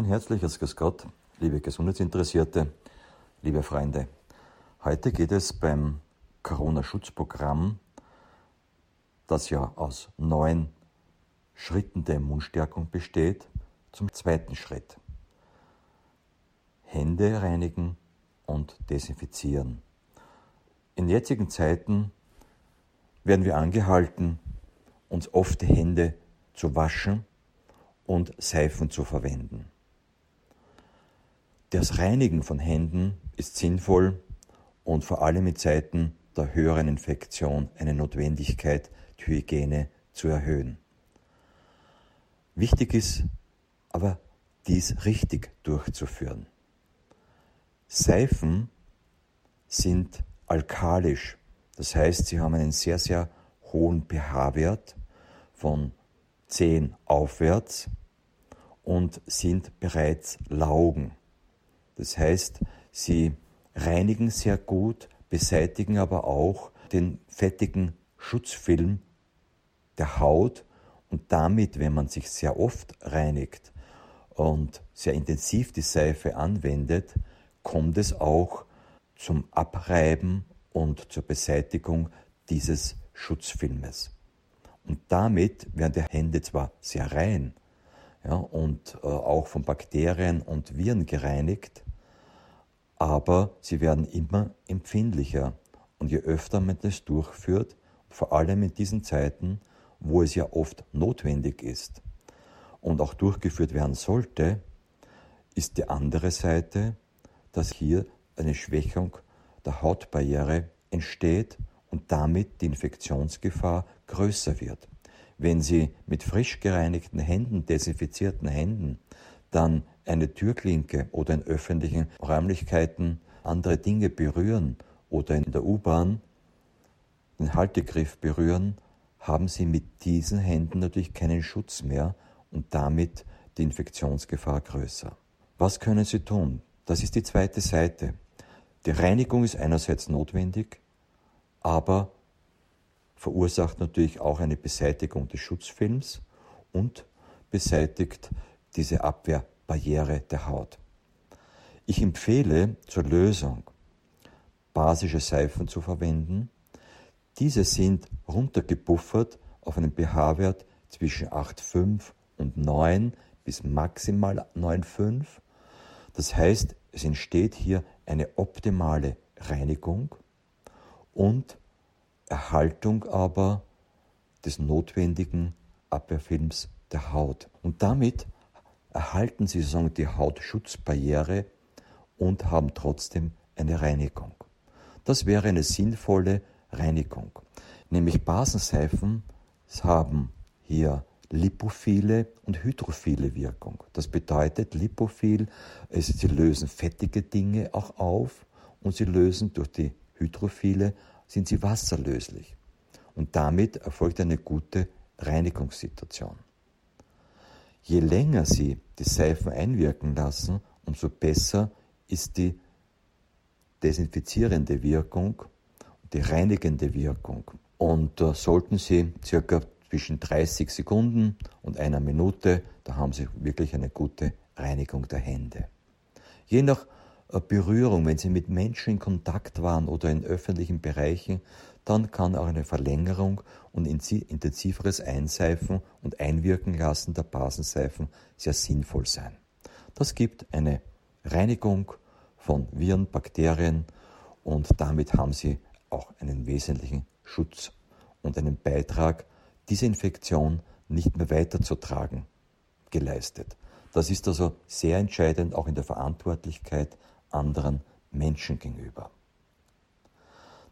Ein herzliches Grüß Gott, liebe Gesundheitsinteressierte, liebe Freunde. Heute geht es beim Corona-Schutzprogramm, das ja aus neun Schritten der Immunstärkung besteht, zum zweiten Schritt. Hände reinigen und desinfizieren. In jetzigen Zeiten werden wir angehalten, uns oft die Hände zu waschen und Seifen zu verwenden. Das Reinigen von Händen ist sinnvoll und vor allem in Zeiten der höheren Infektion eine Notwendigkeit, die Hygiene zu erhöhen. Wichtig ist aber, dies richtig durchzuführen. Seifen sind alkalisch, das heißt, sie haben einen sehr, sehr hohen pH-Wert von 10 aufwärts und sind bereits Laugen. Das heißt, sie reinigen sehr gut, beseitigen aber auch den fettigen Schutzfilm der Haut und damit, wenn man sich sehr oft reinigt und sehr intensiv die Seife anwendet, kommt es auch zum Abreiben und zur Beseitigung dieses Schutzfilmes. Und damit werden die Hände zwar sehr rein ja, und äh, auch von Bakterien und Viren gereinigt, aber sie werden immer empfindlicher. Und je öfter man das durchführt, vor allem in diesen Zeiten, wo es ja oft notwendig ist und auch durchgeführt werden sollte, ist die andere Seite, dass hier eine Schwächung der Hautbarriere entsteht und damit die Infektionsgefahr größer wird. Wenn Sie mit frisch gereinigten Händen, desinfizierten Händen, dann eine Türklinke oder in öffentlichen Räumlichkeiten andere Dinge berühren oder in der U-Bahn den Haltegriff berühren, haben Sie mit diesen Händen natürlich keinen Schutz mehr und damit die Infektionsgefahr größer. Was können Sie tun? Das ist die zweite Seite. Die Reinigung ist einerseits notwendig, aber verursacht natürlich auch eine Beseitigung des Schutzfilms und beseitigt diese Abwehr Barriere der Haut. Ich empfehle zur Lösung basische Seifen zu verwenden. Diese sind runtergebuffert auf einen pH-Wert zwischen 8,5 und 9 bis maximal 9,5. Das heißt, es entsteht hier eine optimale Reinigung und Erhaltung aber des notwendigen Abwehrfilms der Haut. Und damit erhalten sie sozusagen die Hautschutzbarriere und haben trotzdem eine Reinigung. Das wäre eine sinnvolle Reinigung. Nämlich Basenseifen haben hier lipophile und hydrophile Wirkung. Das bedeutet, lipophil, sie lösen fettige Dinge auch auf und sie lösen durch die hydrophile, sind sie wasserlöslich. Und damit erfolgt eine gute Reinigungssituation. Je länger Sie die Seifen einwirken lassen, umso besser ist die desinfizierende Wirkung, die reinigende Wirkung. Und äh, sollten Sie circa zwischen 30 Sekunden und einer Minute, da haben Sie wirklich eine gute Reinigung der Hände. Je nach äh, Berührung, wenn Sie mit Menschen in Kontakt waren oder in öffentlichen Bereichen, dann kann auch eine Verlängerung und intensiveres Einseifen und Einwirken lassen der Basenseifen sehr sinnvoll sein. Das gibt eine Reinigung von Viren, Bakterien und damit haben Sie auch einen wesentlichen Schutz und einen Beitrag, diese Infektion nicht mehr weiterzutragen, geleistet. Das ist also sehr entscheidend auch in der Verantwortlichkeit anderen Menschen gegenüber.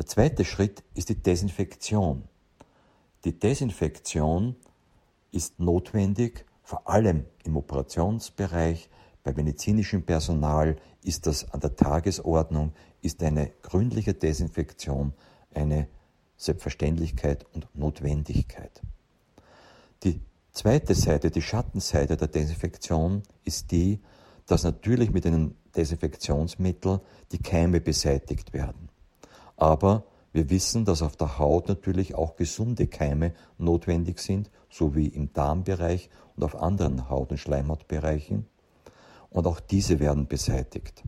Der zweite Schritt ist die Desinfektion. Die Desinfektion ist notwendig, vor allem im Operationsbereich, bei medizinischem Personal ist das an der Tagesordnung, ist eine gründliche Desinfektion eine Selbstverständlichkeit und Notwendigkeit. Die zweite Seite, die Schattenseite der Desinfektion ist die, dass natürlich mit einem Desinfektionsmittel die Keime beseitigt werden. Aber wir wissen, dass auf der Haut natürlich auch gesunde Keime notwendig sind, so wie im Darmbereich und auf anderen Haut- und Schleimhautbereichen. und auch diese werden beseitigt.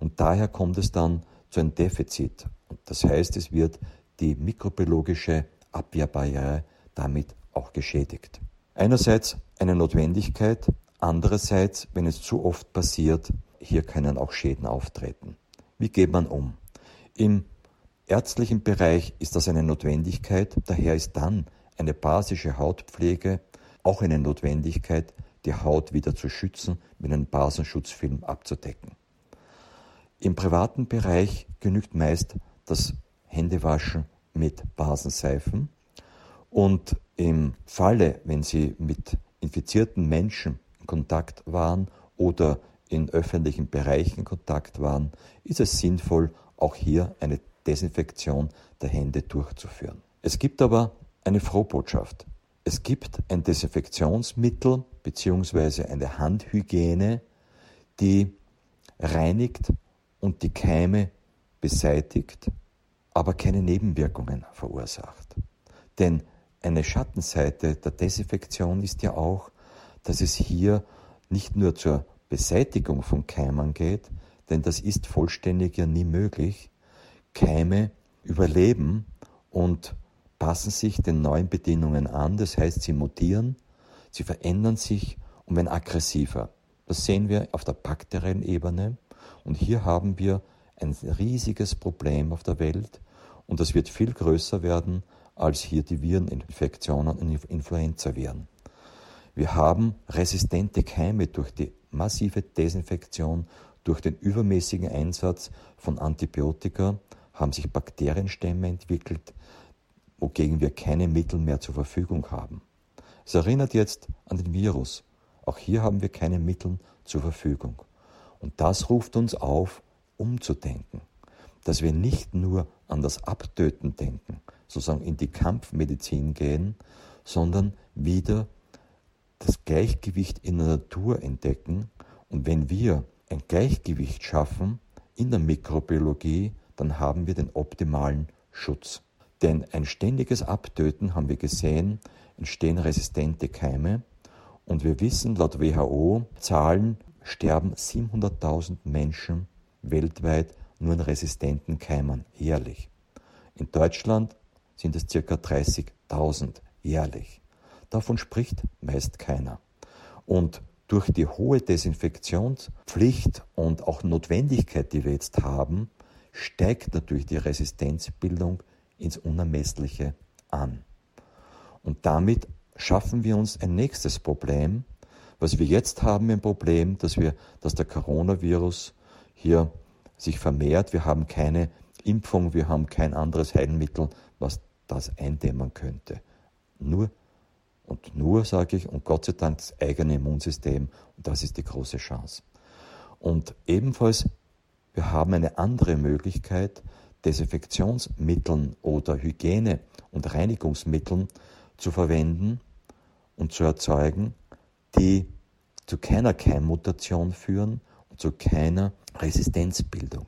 Und daher kommt es dann zu einem Defizit. Das heißt, es wird die mikrobiologische Abwehrbarriere damit auch geschädigt. Einerseits eine Notwendigkeit, andererseits, wenn es zu oft passiert, hier können auch Schäden auftreten. Wie geht man um? Im ärztlichen Bereich ist das eine Notwendigkeit, daher ist dann eine basische Hautpflege auch eine Notwendigkeit, die Haut wieder zu schützen, mit einem Basenschutzfilm abzudecken. Im privaten Bereich genügt meist das Händewaschen mit Basenseifen und im Falle, wenn Sie mit infizierten Menschen in Kontakt waren oder in öffentlichen Bereichen in Kontakt waren, ist es sinnvoll, auch hier eine Desinfektion der Hände durchzuführen. Es gibt aber eine Frohbotschaft. Es gibt ein Desinfektionsmittel bzw. eine Handhygiene, die reinigt und die Keime beseitigt, aber keine Nebenwirkungen verursacht. Denn eine Schattenseite der Desinfektion ist ja auch, dass es hier nicht nur zur Beseitigung von Keimen geht, denn das ist vollständig ja nie möglich. Keime überleben und passen sich den neuen Bedingungen an, das heißt, sie mutieren, sie verändern sich und werden aggressiver. Das sehen wir auf der bakteriellen Ebene und hier haben wir ein riesiges Problem auf der Welt und das wird viel größer werden als hier die Vireninfektionen und Influenza-Viren. Wir haben resistente Keime durch die massive Desinfektion, durch den übermäßigen Einsatz von Antibiotika, haben sich Bakterienstämme entwickelt, wogegen wir keine Mittel mehr zur Verfügung haben. Es erinnert jetzt an den Virus. Auch hier haben wir keine Mittel zur Verfügung. Und das ruft uns auf, umzudenken, dass wir nicht nur an das Abtöten denken, sozusagen in die Kampfmedizin gehen, sondern wieder das Gleichgewicht in der Natur entdecken. Und wenn wir ein Gleichgewicht schaffen in der Mikrobiologie, dann haben wir den optimalen Schutz. Denn ein ständiges Abtöten, haben wir gesehen, entstehen resistente Keime. Und wir wissen, laut WHO-Zahlen sterben 700.000 Menschen weltweit nur an resistenten Keimen jährlich. In Deutschland sind es ca. 30.000 jährlich. Davon spricht meist keiner. Und durch die hohe Desinfektionspflicht und auch Notwendigkeit, die wir jetzt haben, steigt natürlich die Resistenzbildung ins Unermessliche an. Und damit schaffen wir uns ein nächstes Problem. Was wir jetzt haben, ein Problem, dass wir, dass der Coronavirus hier sich vermehrt. Wir haben keine Impfung, wir haben kein anderes Heilmittel, was das eindämmen könnte. Nur und nur, sage ich, und Gott sei Dank das eigene Immunsystem. Und das ist die große Chance. Und ebenfalls, wir haben eine andere Möglichkeit, Desinfektionsmitteln oder Hygiene- und Reinigungsmitteln zu verwenden und zu erzeugen, die zu keiner Keimmutation führen und zu keiner Resistenzbildung.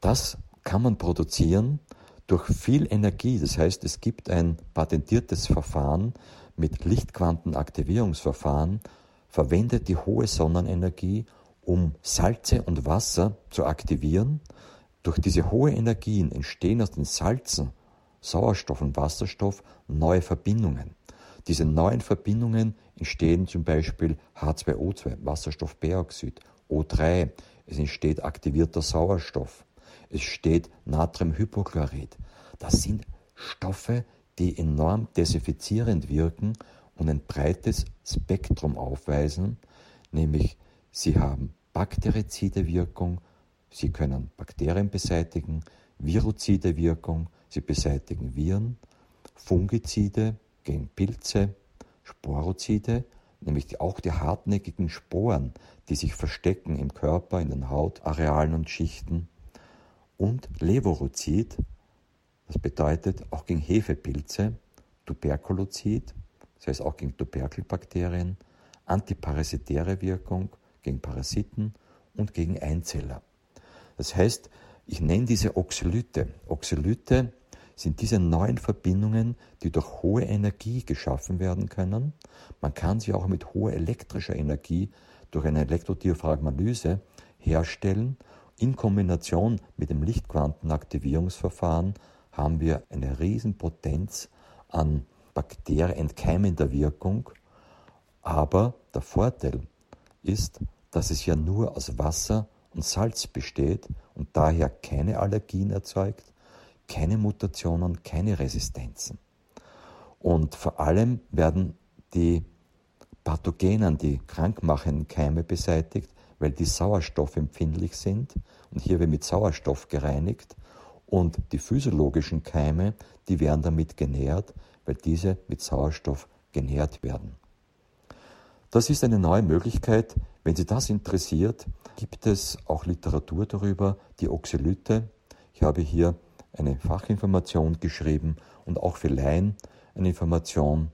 Das kann man produzieren durch viel Energie. Das heißt, es gibt ein patentiertes Verfahren mit Lichtquantenaktivierungsverfahren, verwendet die hohe Sonnenenergie, um Salze und Wasser zu aktivieren durch diese hohe Energien entstehen aus den Salzen, Sauerstoff und Wasserstoff neue Verbindungen. Diese neuen Verbindungen entstehen zum Beispiel H2O2, Wasserstoffperoxid, O3. Es entsteht aktivierter Sauerstoff. Es steht Natriumhypochlorid. Das sind Stoffe, die enorm desinfizierend wirken und ein breites Spektrum aufweisen, nämlich sie haben bakterizide Wirkung, Sie können Bakterien beseitigen, viruzide Wirkung, sie beseitigen Viren, Fungizide gegen Pilze, Sporozide, nämlich auch die hartnäckigen Sporen, die sich verstecken im Körper, in den Hautarealen und Schichten, und Levorozid, das bedeutet auch gegen Hefepilze, Tuberkulozid, das heißt auch gegen Tuberkelbakterien, antiparasitäre Wirkung gegen Parasiten und gegen Einzeller. Das heißt, ich nenne diese Oxalyte. Oxalyte sind diese neuen Verbindungen, die durch hohe Energie geschaffen werden können. Man kann sie auch mit hoher elektrischer Energie durch eine Elektrodiaphragmalyse herstellen. In Kombination mit dem Lichtquantenaktivierungsverfahren haben wir eine Riesenpotenz an bakterienentkeimender Wirkung. Aber der Vorteil ist, dass es ja nur aus Wasser und Salz besteht und daher keine Allergien erzeugt, keine Mutationen, keine Resistenzen. Und vor allem werden die Pathogenen, die krankmachenden Keime beseitigt, weil die sauerstoffempfindlich sind und hier wird mit Sauerstoff gereinigt und die physiologischen Keime, die werden damit genährt, weil diese mit Sauerstoff genährt werden. Das ist eine neue Möglichkeit. Wenn Sie das interessiert, gibt es auch Literatur darüber, die Oxylyte. Ich habe hier eine Fachinformation geschrieben und auch für Laien eine Information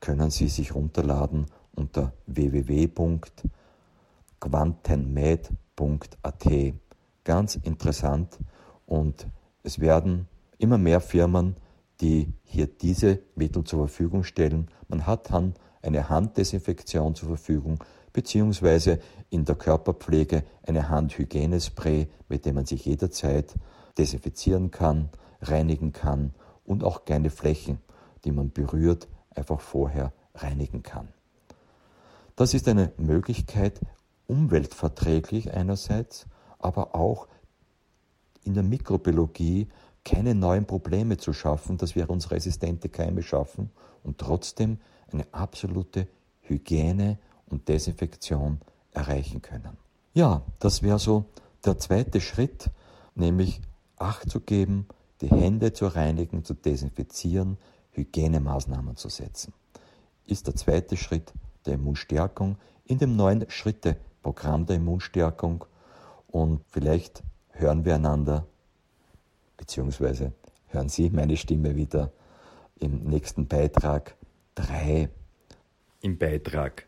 können Sie sich runterladen unter www.quantenmed.at. Ganz interessant und es werden immer mehr Firmen, die hier diese Mittel zur Verfügung stellen. Man hat dann eine Handdesinfektion zur Verfügung, beziehungsweise in der Körperpflege eine Handhygienespray, mit dem man sich jederzeit desinfizieren kann, reinigen kann und auch kleine Flächen, die man berührt, einfach vorher reinigen kann. Das ist eine Möglichkeit, umweltverträglich einerseits, aber auch in der Mikrobiologie keine neuen Probleme zu schaffen, dass wir uns resistente Keime schaffen und trotzdem eine absolute Hygiene und Desinfektion erreichen können. Ja, das wäre so der zweite Schritt, nämlich Acht zu geben, die Hände zu reinigen, zu desinfizieren, Hygienemaßnahmen zu setzen. Ist der zweite Schritt der Immunstärkung in dem neuen Schritte-Programm der Immunstärkung und vielleicht hören wir einander, beziehungsweise hören Sie meine Stimme wieder im nächsten Beitrag 3. Im Beitrag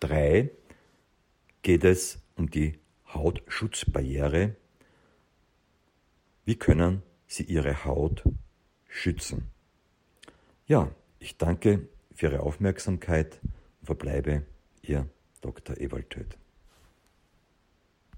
3 geht es um die Hautschutzbarriere wie können Sie Ihre Haut schützen? Ja, ich danke für Ihre Aufmerksamkeit und verbleibe Ihr Dr. Ewald Töth.